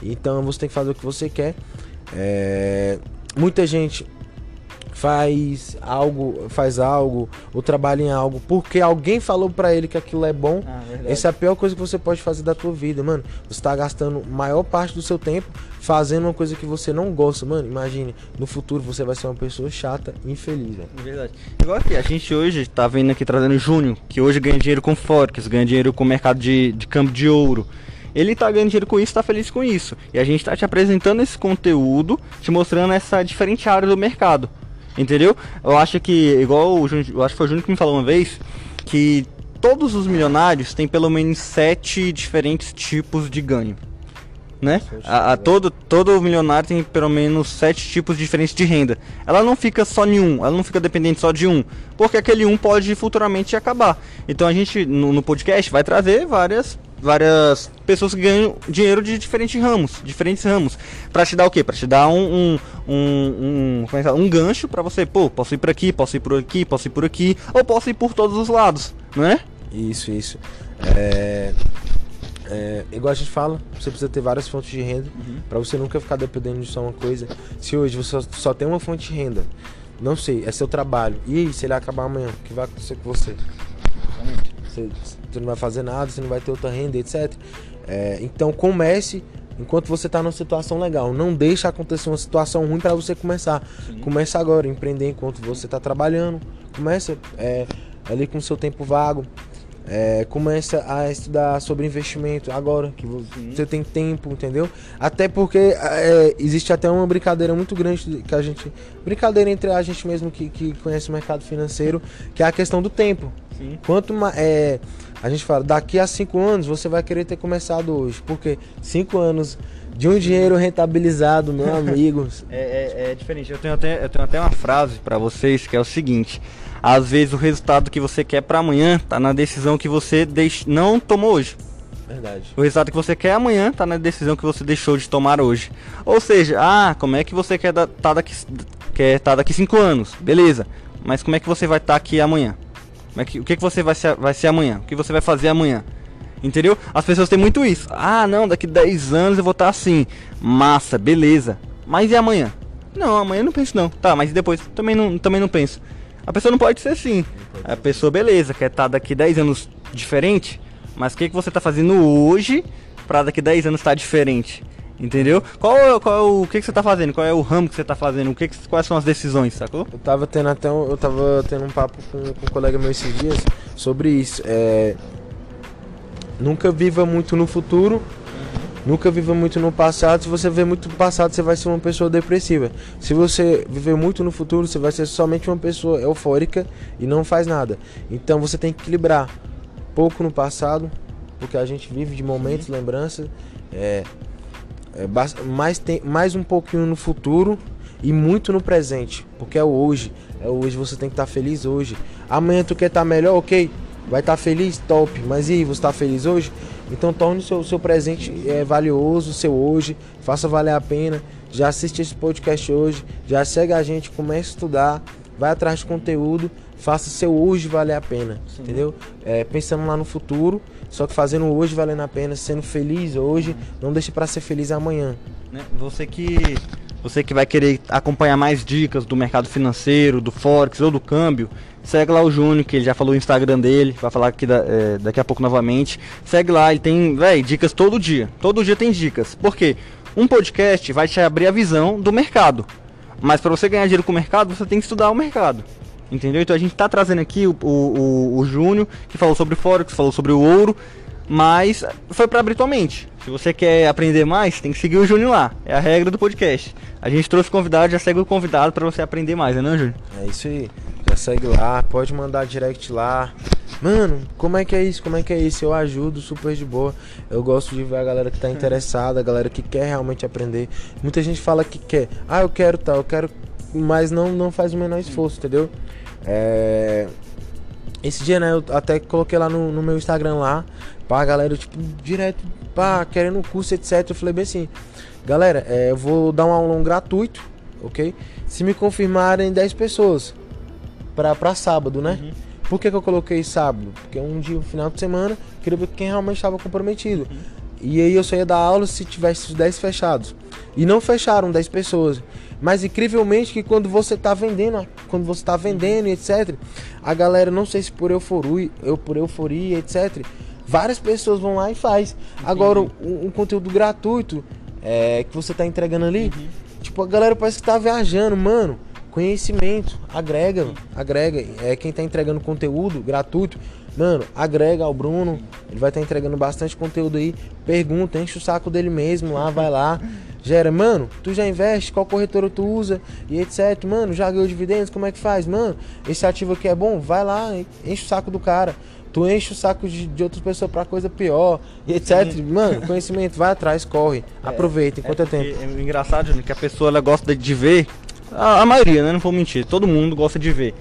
Então você tem que fazer o que você quer. É, Muita gente faz algo, faz algo, ou trabalha em algo porque alguém falou pra ele que aquilo é bom. Ah. Essa é a pior coisa que você pode fazer da tua vida, mano. Você tá gastando maior parte do seu tempo fazendo uma coisa que você não gosta, mano. Imagine, no futuro você vai ser uma pessoa chata e infeliz, velho. Verdade. Igual aqui, a gente hoje tá vendo aqui trazendo Júnior, que hoje ganha dinheiro com Forex, ganha dinheiro com o mercado de, de câmbio de ouro. Ele tá ganhando dinheiro com isso, tá feliz com isso. E a gente tá te apresentando esse conteúdo, te mostrando essa diferente área do mercado. Entendeu? Eu acho que, igual o Júnior, eu acho que foi o Júnior que me falou uma vez, que todos os milionários têm pelo menos sete diferentes tipos de ganho. Né? A, a- todo, todo milionário tem pelo menos sete tipos diferentes de renda. Ela não fica só em um, ela não fica dependente só de um, porque aquele um pode futuramente acabar. Então a gente no, no podcast vai trazer várias várias pessoas que ganham dinheiro de diferentes ramos, diferentes ramos, Pra te dar o quê? Pra te dar um um, um, um, é um gancho pra você, pô, posso ir por aqui, posso ir por aqui, posso ir por aqui, ou posso ir por todos os lados, não é? Isso, isso. É, é, igual a gente fala, você precisa ter várias fontes de renda pra você nunca ficar dependendo de só uma coisa. Se hoje você só, só tem uma fonte de renda, não sei, é seu trabalho. E aí, se ele acabar amanhã, o que vai acontecer com você? Você, você não vai fazer nada, você não vai ter outra renda, etc. É, então comece enquanto você tá numa situação legal. Não deixe acontecer uma situação ruim para você começar. Começa agora, empreender enquanto você tá trabalhando. Começa é, ali com o seu tempo vago. É, começa a estudar sobre investimento agora que vo- você tem tempo, entendeu? Até porque é, existe até uma brincadeira muito grande que a gente. Brincadeira entre a gente mesmo que, que conhece o mercado financeiro, que é a questão do tempo. Sim. Quanto mais. É, a gente fala, daqui a cinco anos você vai querer ter começado hoje. Porque cinco anos de um dinheiro rentabilizado, meu <laughs> amigo. É, é- é diferente. Eu tenho, até, eu tenho até uma frase pra vocês que é o seguinte: às vezes o resultado que você quer pra amanhã tá na decisão que você deix... não tomou hoje. Verdade. O resultado que você quer amanhã tá na decisão que você deixou de tomar hoje. Ou seja, ah, como é que você quer estar tá daqui quer tá daqui cinco anos? Beleza. Mas como é que você vai estar aqui amanhã? Como é que, o que, que você vai ser, vai ser amanhã? O que você vai fazer amanhã? Entendeu? As pessoas têm muito isso. Ah, não, daqui 10 anos eu vou estar assim. Massa, beleza. Mas e amanhã? Não, amanhã eu não penso não. Tá, mas e depois? Também não, também não penso. A pessoa não pode ser assim. A pessoa, beleza, quer estar daqui 10 anos diferente. mas o que, que você tá fazendo hoje para daqui 10 anos estar tá diferente. Entendeu? Qual, é, qual é o que, que você tá fazendo? Qual é o ramo que você tá fazendo? O que, que quais são as decisões, sacou? Eu tava tendo até um, eu tava tendo um papo com, com um colega meu esses dias sobre isso. É, nunca viva muito no futuro, nunca viva muito no passado. Se você viver muito no passado, você vai ser uma pessoa depressiva. Se você viver muito no futuro, você vai ser somente uma pessoa eufórica e não faz nada. Então você tem que equilibrar pouco no passado, porque a gente vive de momentos, lembranças. É, é, mais, tem, mais um pouquinho no futuro e muito no presente, porque é o hoje. É o hoje, você tem que estar tá feliz hoje. Amanhã tu quer estar tá melhor, ok? Vai estar tá feliz? Top. Mas e aí, você está feliz hoje? Então torne o seu, seu presente é, valioso, o seu hoje, faça valer a pena. Já assiste esse podcast hoje, já segue a gente, comece a estudar, vai atrás de conteúdo, faça seu hoje valer a pena, Sim. entendeu? É, pensando lá no futuro só que fazendo hoje valendo a pena, sendo feliz hoje, não deixe para ser feliz amanhã. Né? Você que você que vai querer acompanhar mais dicas do mercado financeiro, do Forex ou do câmbio, segue lá o Júnior, que ele já falou no Instagram dele, vai falar aqui da, é, daqui a pouco novamente. Segue lá, ele tem, véi, dicas todo dia. Todo dia tem dicas. Por quê? Um podcast vai te abrir a visão do mercado. Mas para você ganhar dinheiro com o mercado, você tem que estudar o mercado. Entendeu? Então a gente está trazendo aqui o, o, o Júnior, que falou sobre Forex, falou sobre o ouro, mas foi para abrir tua mente. Se você quer aprender mais, tem que seguir o Júnior lá. É a regra do podcast. A gente trouxe convidado, já segue o convidado para você aprender mais, né, Júnior? É isso aí. Já segue lá, pode mandar direct lá. Mano, como é que é isso? Como é que é isso? Eu ajudo super de boa. Eu gosto de ver a galera que tá interessada, a galera que quer realmente aprender. Muita gente fala que quer. Ah, eu quero tal, tá, eu quero. Mas não, não faz o menor esforço, entendeu? É... Esse dia, né, eu até coloquei lá no, no meu Instagram lá, pra galera, tipo, direto, pá, querendo curso, etc. Eu falei bem assim, galera, é, eu vou dar um aulão gratuito, ok? Se me confirmarem 10 pessoas pra, pra sábado, né? Uhum. Por que, que eu coloquei sábado? Porque é um dia, um final de semana, queria ver quem realmente estava comprometido. Uhum. E aí eu só ia dar aula se tivesse os 10 fechados. E não fecharam 10 pessoas. Mas incrivelmente que quando você está vendendo, quando você tá vendendo, etc, a galera, não sei se por euforia, eu por euforia, etc, várias pessoas vão lá e faz. Entendi. Agora, um, um, conteúdo gratuito é, que você está entregando ali, uhum. tipo, a galera parece que tá viajando, mano. Conhecimento, agrega, agrega. É quem está entregando conteúdo gratuito, mano, agrega ao Bruno. Ele vai estar tá entregando bastante conteúdo aí. Pergunta, enche o saco dele mesmo lá, vai lá. <laughs> gera, mano, tu já investe, qual corretora tu usa e etc. Mano, já ganhou dividendos, como é que faz? Mano, esse ativo aqui é bom, vai lá, enche o saco do cara. Tu enche o saco de, de outras pessoas pra coisa pior e etc. Sim. Mano, conhecimento, vai atrás, corre, é, aproveita enquanto é, é tempo. É engraçado, Júnior, que a pessoa ela gosta de ver, a, a, maioria, né? Não vou mentir, todo mundo gosta de ver.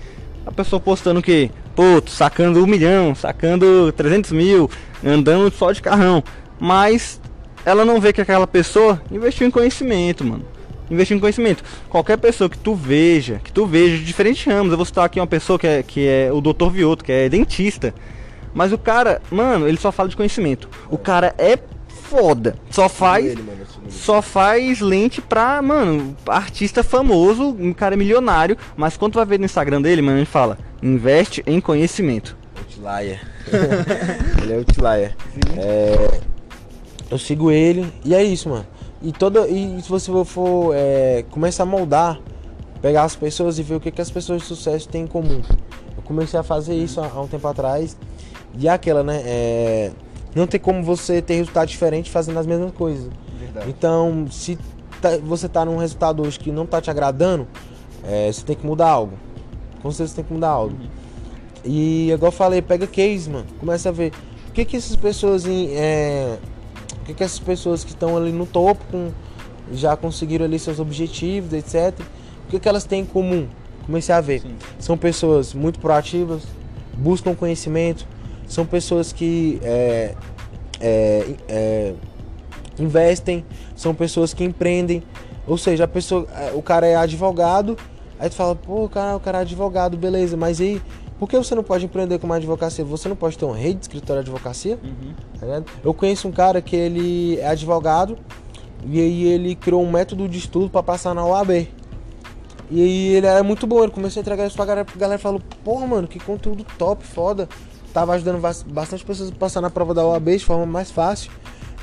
A pessoa postando que, pô, sacando um milhão, sacando 300 mil, andando só de carrão. Mas ela não vê que aquela pessoa investiu em conhecimento, mano. Investiu em conhecimento. Qualquer pessoa que tu veja, que tu veja de diferentes ramos, eu vou citar aqui uma pessoa que é, que é o Dr. Vioto, que é dentista. Mas o cara, mano, ele só fala de conhecimento. O cara é foda. Só faz. Só faz lente pra, mano, artista famoso, um cara milionário. Mas quando tu vai ver no Instagram dele, mano, ele fala: investe em conhecimento. Outlier. <laughs> ele é outlier. É, eu sigo ele e é isso, mano. E toda e se você for é, começar a moldar, pegar as pessoas e ver o que, que as pessoas de sucesso têm em comum. Eu comecei a fazer isso há, há um tempo atrás. E aquela, né? É, não tem como você ter resultado diferente fazendo as mesmas coisas. Verdade. Então, se tá, você tá num resultado hoje que não tá te agradando, é, você tem que mudar algo. Com certeza você tem que mudar algo. Uhum. E igual eu falei, pega case, mano. Começa a ver o que que essas pessoas em, é, o que, que essas pessoas que estão ali no topo com, já conseguiram ali seus objetivos, etc. O que, que elas têm em comum? Comecei a ver. Sim. São pessoas muito proativas, buscam conhecimento, são pessoas que é, é, é, investem, são pessoas que empreendem. Ou seja, a pessoa, é, o cara é advogado, aí tu fala, pô, o cara, o cara é advogado, beleza, mas aí por que você não pode empreender com uma advocacia? Você não pode ter uma rede de escritório de advocacia? Uhum. Tá eu conheço um cara que ele é advogado e aí ele criou um método de estudo para passar na OAB. E aí ele era muito bom, ele começou a entregar isso pra galera, a galera falou, porra, mano, que conteúdo top, foda. Tava ajudando bas- bastante pessoas a passar na prova da OAB de forma mais fácil.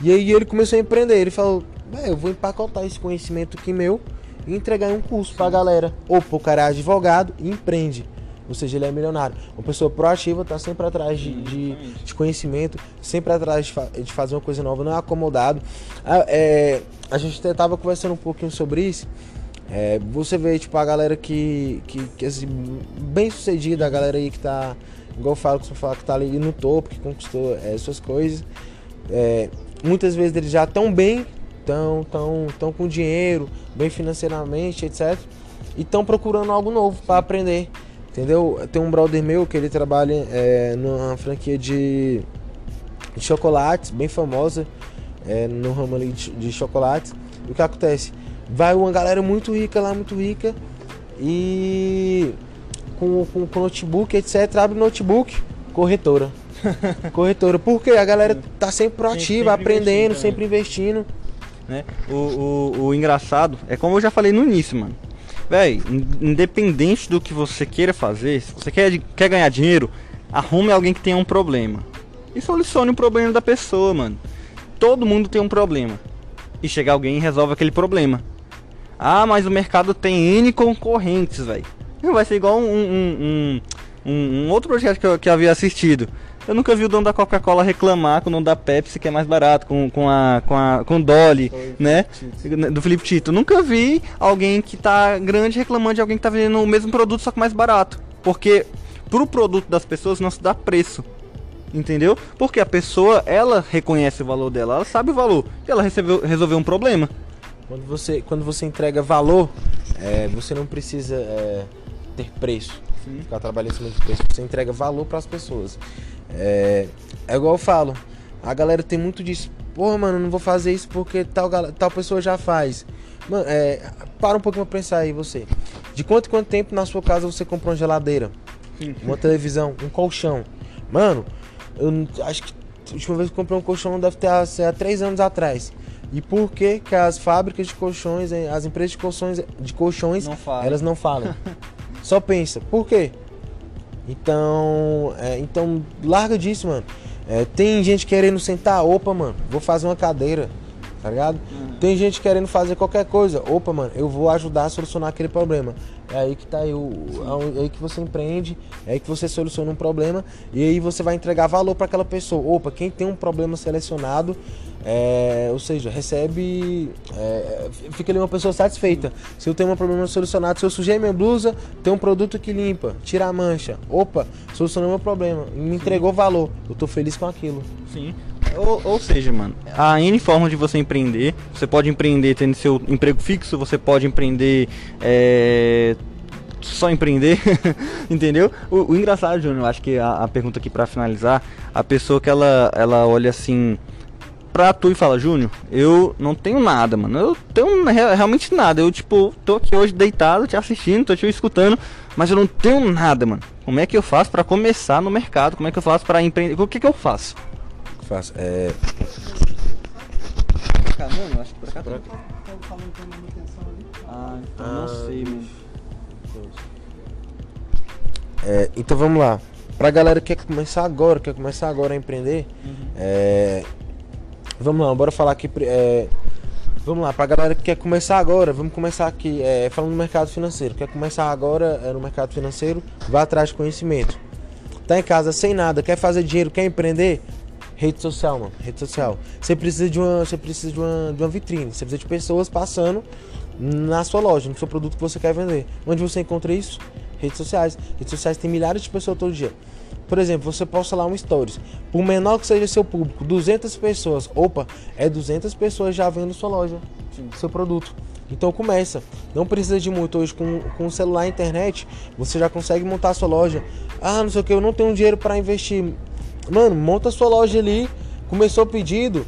E aí ele começou a empreender. Ele falou: "Véi, eu vou empacotar esse conhecimento aqui meu e entregar um curso pra galera. Opa, o cara é advogado e empreende. Ou seja, ele é milionário. Uma pessoa proativa tá sempre atrás de, de, de conhecimento, sempre atrás de, de fazer uma coisa nova, não é acomodado. Ah, é, a gente até tava conversando um pouquinho sobre isso. É, você vê, tipo, a galera que, que, que assim, bem sucedida, a galera aí que tá, igual eu falo, que você fala que tá ali no topo, que conquistou é, suas coisas. É, muitas vezes eles já estão bem, estão tão, tão com dinheiro, bem financeiramente, etc. E estão procurando algo novo para aprender, entendeu? Tem um brother meu que ele trabalha é, numa franquia de, de chocolates, bem famosa, é, no ramo ali de, de chocolates. E o que acontece? Vai uma galera muito rica lá, muito rica, e com, com, com notebook, etc. Abre o notebook, corretora. <laughs> corretora. Porque a galera tá sempre proativa, sempre aprendendo, investindo sempre investindo. né? O, o, o engraçado é como eu já falei no início, mano. Véi, in- independente do que você queira fazer, se você quer, quer ganhar dinheiro, arrume alguém que tenha um problema. E solucione o problema da pessoa, mano. Todo mundo tem um problema. E chega alguém e resolve aquele problema. Ah, mas o mercado tem N concorrentes, velho. Vai ser igual um, um, um, um- outro projeto que eu, que eu havia assistido. Eu nunca vi o dono da Coca-Cola reclamar com o dono da Pepsi que é mais barato, com, com a com a com o Dolly, né? Do Felipe Tito. Nunca vi alguém que tá grande reclamando de alguém que tá vendendo o mesmo produto só que mais barato. Porque pro produto das pessoas não se dá preço. Entendeu? Porque a pessoa, ela reconhece o valor dela, ela sabe o valor. Ela recebeu, resolveu um problema. Quando você, quando você entrega valor, é, você não precisa é, ter preço. Ficar trabalhando em cima de preço. Você entrega valor para as pessoas. É, é igual eu falo. A galera tem muito disso. Porra, mano, não vou fazer isso porque tal, tal pessoa já faz. Mano, é, para um pouquinho pra pensar aí, você. De quanto quanto tempo na sua casa você comprou uma geladeira? Uma televisão, um colchão. Mano, eu acho que a última vez que comprei um colchão deve ter sei, há três anos atrás. E por que que as fábricas de colchões, eh, as empresas de colchões, de colchões Não elas não falam? <laughs> Só pensa, por quê? Então, é, então larga disso, mano. É, tem gente querendo sentar, opa, mano, vou fazer uma cadeira, tá ligado? Tem gente querendo fazer qualquer coisa, opa, mano, eu vou ajudar a solucionar aquele problema. É aí que tá aí, o, é aí que você empreende, é aí que você soluciona um problema e aí você vai entregar valor para aquela pessoa. Opa, quem tem um problema selecionado, é, ou seja, recebe, é, fica ali uma pessoa satisfeita. Se eu tenho um problema solucionado, se eu sujei minha blusa, tem um produto que limpa, tira a mancha. Opa, solucionou meu problema, me entregou valor. Eu tô feliz com aquilo. Sim. Ou, ou seja, mano, há N formas de você empreender. Você pode empreender tendo seu emprego fixo, você pode empreender é, só empreender, <laughs> entendeu? O, o engraçado, Júnior, acho que a, a pergunta aqui pra finalizar, a pessoa que ela, ela olha assim pra tu e fala, Júnior, eu não tenho nada, mano. Eu tenho re- realmente nada. Eu, tipo, tô aqui hoje deitado, te assistindo, tô te escutando, mas eu não tenho nada, mano. Como é que eu faço pra começar no mercado? Como é que eu faço pra empreender? O que que eu faço? Faço, é, Mano, acho que por cá tá. Ah, então Ah, não sei. É, então vamos lá. Pra galera que quer começar agora, quer começar agora a empreender, é, vamos lá, bora falar aqui. é, vamos lá, pra galera que quer começar agora, vamos começar aqui é, falando do mercado financeiro. Quer começar agora é, no mercado financeiro, vá atrás de conhecimento. Tá em casa sem nada, quer fazer dinheiro, quer empreender? Rede social, mano. Rede social. Você precisa de uma, você precisa de uma, de uma vitrine. Você precisa de pessoas passando na sua loja, no seu produto que você quer vender. Onde você encontra isso? Redes sociais. Redes sociais tem milhares de pessoas todo dia. Por exemplo, você posta lá um stories. Por menor que seja seu público, 200 pessoas. Opa, é 200 pessoas já vendo sua loja, seu produto. Então começa. Não precisa de muito. Hoje com, com o celular e internet, você já consegue montar a sua loja. Ah, não sei o que, eu não tenho dinheiro para investir. Mano, monta a sua loja ali. Começou o pedido.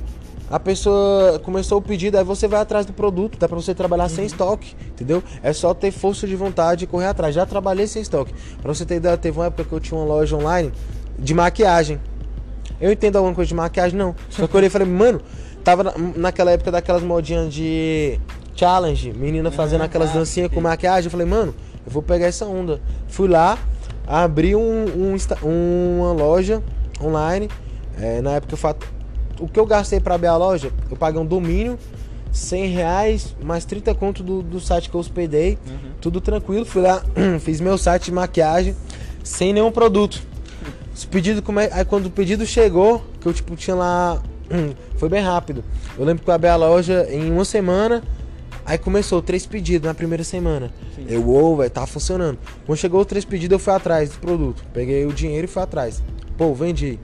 A pessoa começou o pedido, aí você vai atrás do produto, dá pra você trabalhar sem estoque, entendeu? É só ter força de vontade e correr atrás. Já trabalhei sem estoque. Pra você ter ideia, teve uma época que eu tinha uma loja online de maquiagem. Eu entendo alguma coisa de maquiagem, não. Só que eu olhei e falei, mano, tava na- naquela época daquelas modinhas de challenge, menina fazendo aquelas ah, dancinhas com maquiagem. Eu falei, mano, eu vou pegar essa onda. Fui lá, abri um, um uma loja online. É, na época eu fato, o que eu gastei para abrir a loja, eu paguei um domínio, 100 reais, mais 30 conto do, do site que eu hospedei. Uhum. Tudo tranquilo. Fui lá, <clears throat> fiz meu site de maquiagem sem nenhum produto. Os pedidos, é, aí quando o pedido chegou, que eu tipo tinha lá. <clears throat> Foi bem rápido. Eu lembro que eu abri a loja em uma semana. Aí começou três pedidos na primeira semana. Sim. Eu, ou, velho, tá funcionando. Quando chegou os três pedidos, eu fui atrás do produto. Peguei o dinheiro e fui atrás. Pô, vendi.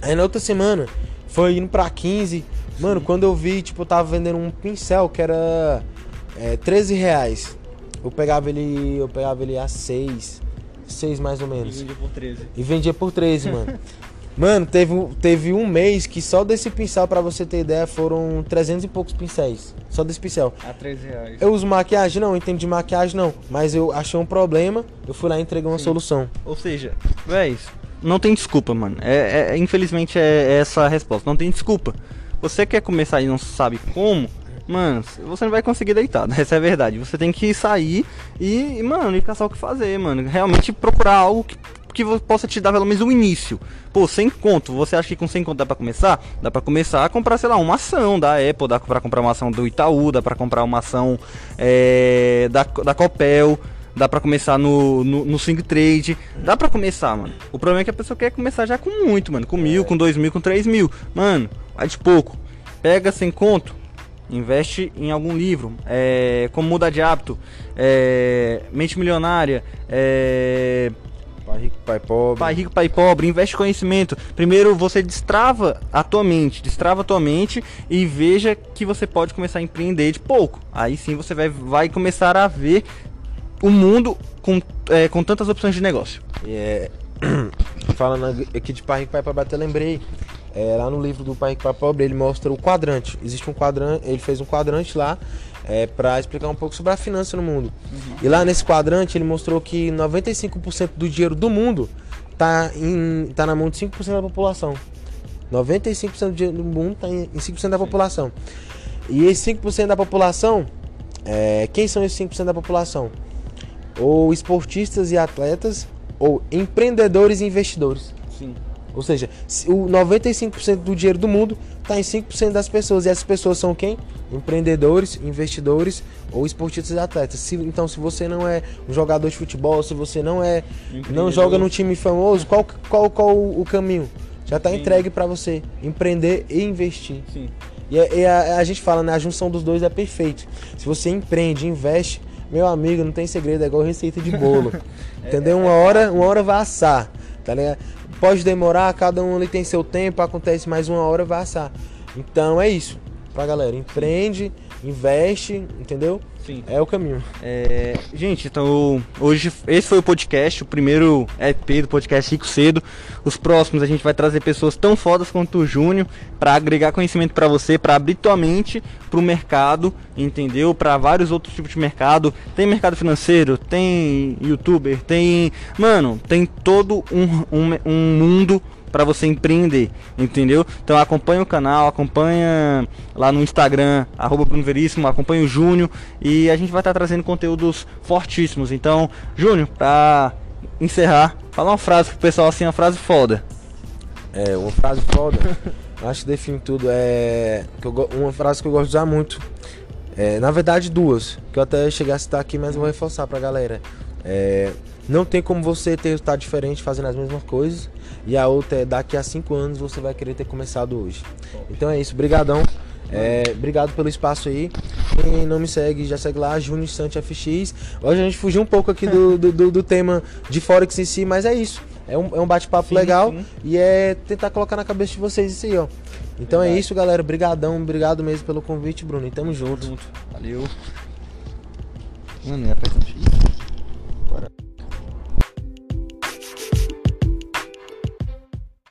Aí na outra semana, foi indo pra 15. Mano, Sim. quando eu vi, tipo, eu tava vendendo um pincel que era é, 13 reais. Eu pegava ele. Eu pegava ele a 6. 6 mais ou menos. E vendia por 13. E vendia por 13, mano. <laughs> Mano, teve, teve um mês que só desse pincel, para você ter ideia, foram 300 e poucos pincéis. Só desse pincel. A 13 reais. Eu uso maquiagem? Não, entendo de maquiagem não. Mas eu achei um problema, eu fui lá e entreguei uma Sim. solução. Ou seja, véi, não tem desculpa, mano. É, é, infelizmente é essa a resposta. Não tem desculpa. Você quer começar e não sabe como, mano, você não vai conseguir deitar. <laughs> Essa é a verdade. Você tem que sair e, mano, e caçar o que fazer, mano. Realmente procurar algo que que possa te dar pelo menos um início. Pô, sem conto, você acha que com 100 conto dá pra começar? Dá pra começar a comprar, sei lá, uma ação da Apple, dá pra comprar uma ação do Itaú, dá pra comprar uma ação é, da, da Copel, dá pra começar no, no, no Swing Trade, dá pra começar, mano. O problema é que a pessoa quer começar já com muito, mano, com mil, com dois mil, com três mil. Mano, vai de pouco. Pega sem conto, investe em algum livro, é, como mudar de hábito, é, mente milionária, é, Pai rico, pai pobre. Pai rico, pai pobre, investe conhecimento. Primeiro você destrava a tua mente, destrava a tua mente e veja que você pode começar a empreender de pouco. Aí sim você vai, vai começar a ver o mundo com, é, com tantas opções de negócio. É, <clears throat> falando aqui de pai rico, pai pobre, até lembrei. É, lá no livro do Pai Rico, Pai Pobre, ele mostra o quadrante. Existe um quadrante, ele fez um quadrante lá é, para explicar um pouco sobre a finança no mundo. Uhum. E lá nesse quadrante ele mostrou que 95% do dinheiro do mundo tá, em, tá na mão de 5% da população. 95% do dinheiro do mundo tá em, em 5% da população. E esse 5% da população, é, quem são esses 5% da população? Ou esportistas e atletas, ou empreendedores e investidores. Sim. Ou seja, o 95% do dinheiro do mundo está em 5% das pessoas. E essas pessoas são quem? Empreendedores, investidores ou esportistas e atletas. Se, então, se você não é um jogador de futebol, se você não é não joga num time famoso, qual, qual, qual o caminho? Já está entregue para você empreender e investir. Sim. E, a, e a, a, gente fala, né? A junção dos dois é perfeito. Se você empreende, investe, meu amigo, não tem segredo, é igual receita de bolo. <laughs> entendeu? Uma hora, uma hora vai assar. Tá ligado? Pode demorar, cada um ali tem seu tempo, acontece mais uma hora, vai assar. Então é isso. Pra galera, empreende, investe, entendeu? Sim. É o caminho. É, gente, então hoje esse foi o podcast, o primeiro EP do podcast Rico Cedo. Os próximos a gente vai trazer pessoas tão fodas quanto o Júnior para agregar conhecimento para você, para abrir tua mente pro mercado, entendeu? Para vários outros tipos de mercado. Tem mercado financeiro, tem youtuber, tem, mano, tem todo um, um, um mundo para você empreender, entendeu? Então acompanha o canal, acompanha lá no Instagram, arroba Bruno Veríssimo, acompanha o Júnior e a gente vai estar tá trazendo conteúdos fortíssimos. Então, Júnior, para encerrar, fala uma frase pro pessoal assim, uma frase foda. É, uma frase foda, acho que define tudo. É que eu, uma frase que eu gosto de usar muito. É, na verdade, duas, que eu até cheguei a citar aqui, mas vou reforçar pra galera. É, não tem como você ter resultado diferente fazendo as mesmas coisas. E a outra é daqui a cinco anos você vai querer ter começado hoje. Então é isso, brigadão. É, obrigado pelo espaço aí. Quem não me segue, já segue lá, Júnior Sante FX. Hoje a gente fugiu um pouco aqui do, do, do, do tema de Forex em si, mas é isso. É um, é um bate-papo legal sim. e é tentar colocar na cabeça de vocês isso aí, ó. Então é Verdade. é isso, galera. Obrigadão, obrigado mesmo pelo convite, Bruno. E tamo junto. junto. Valeu. Mano, é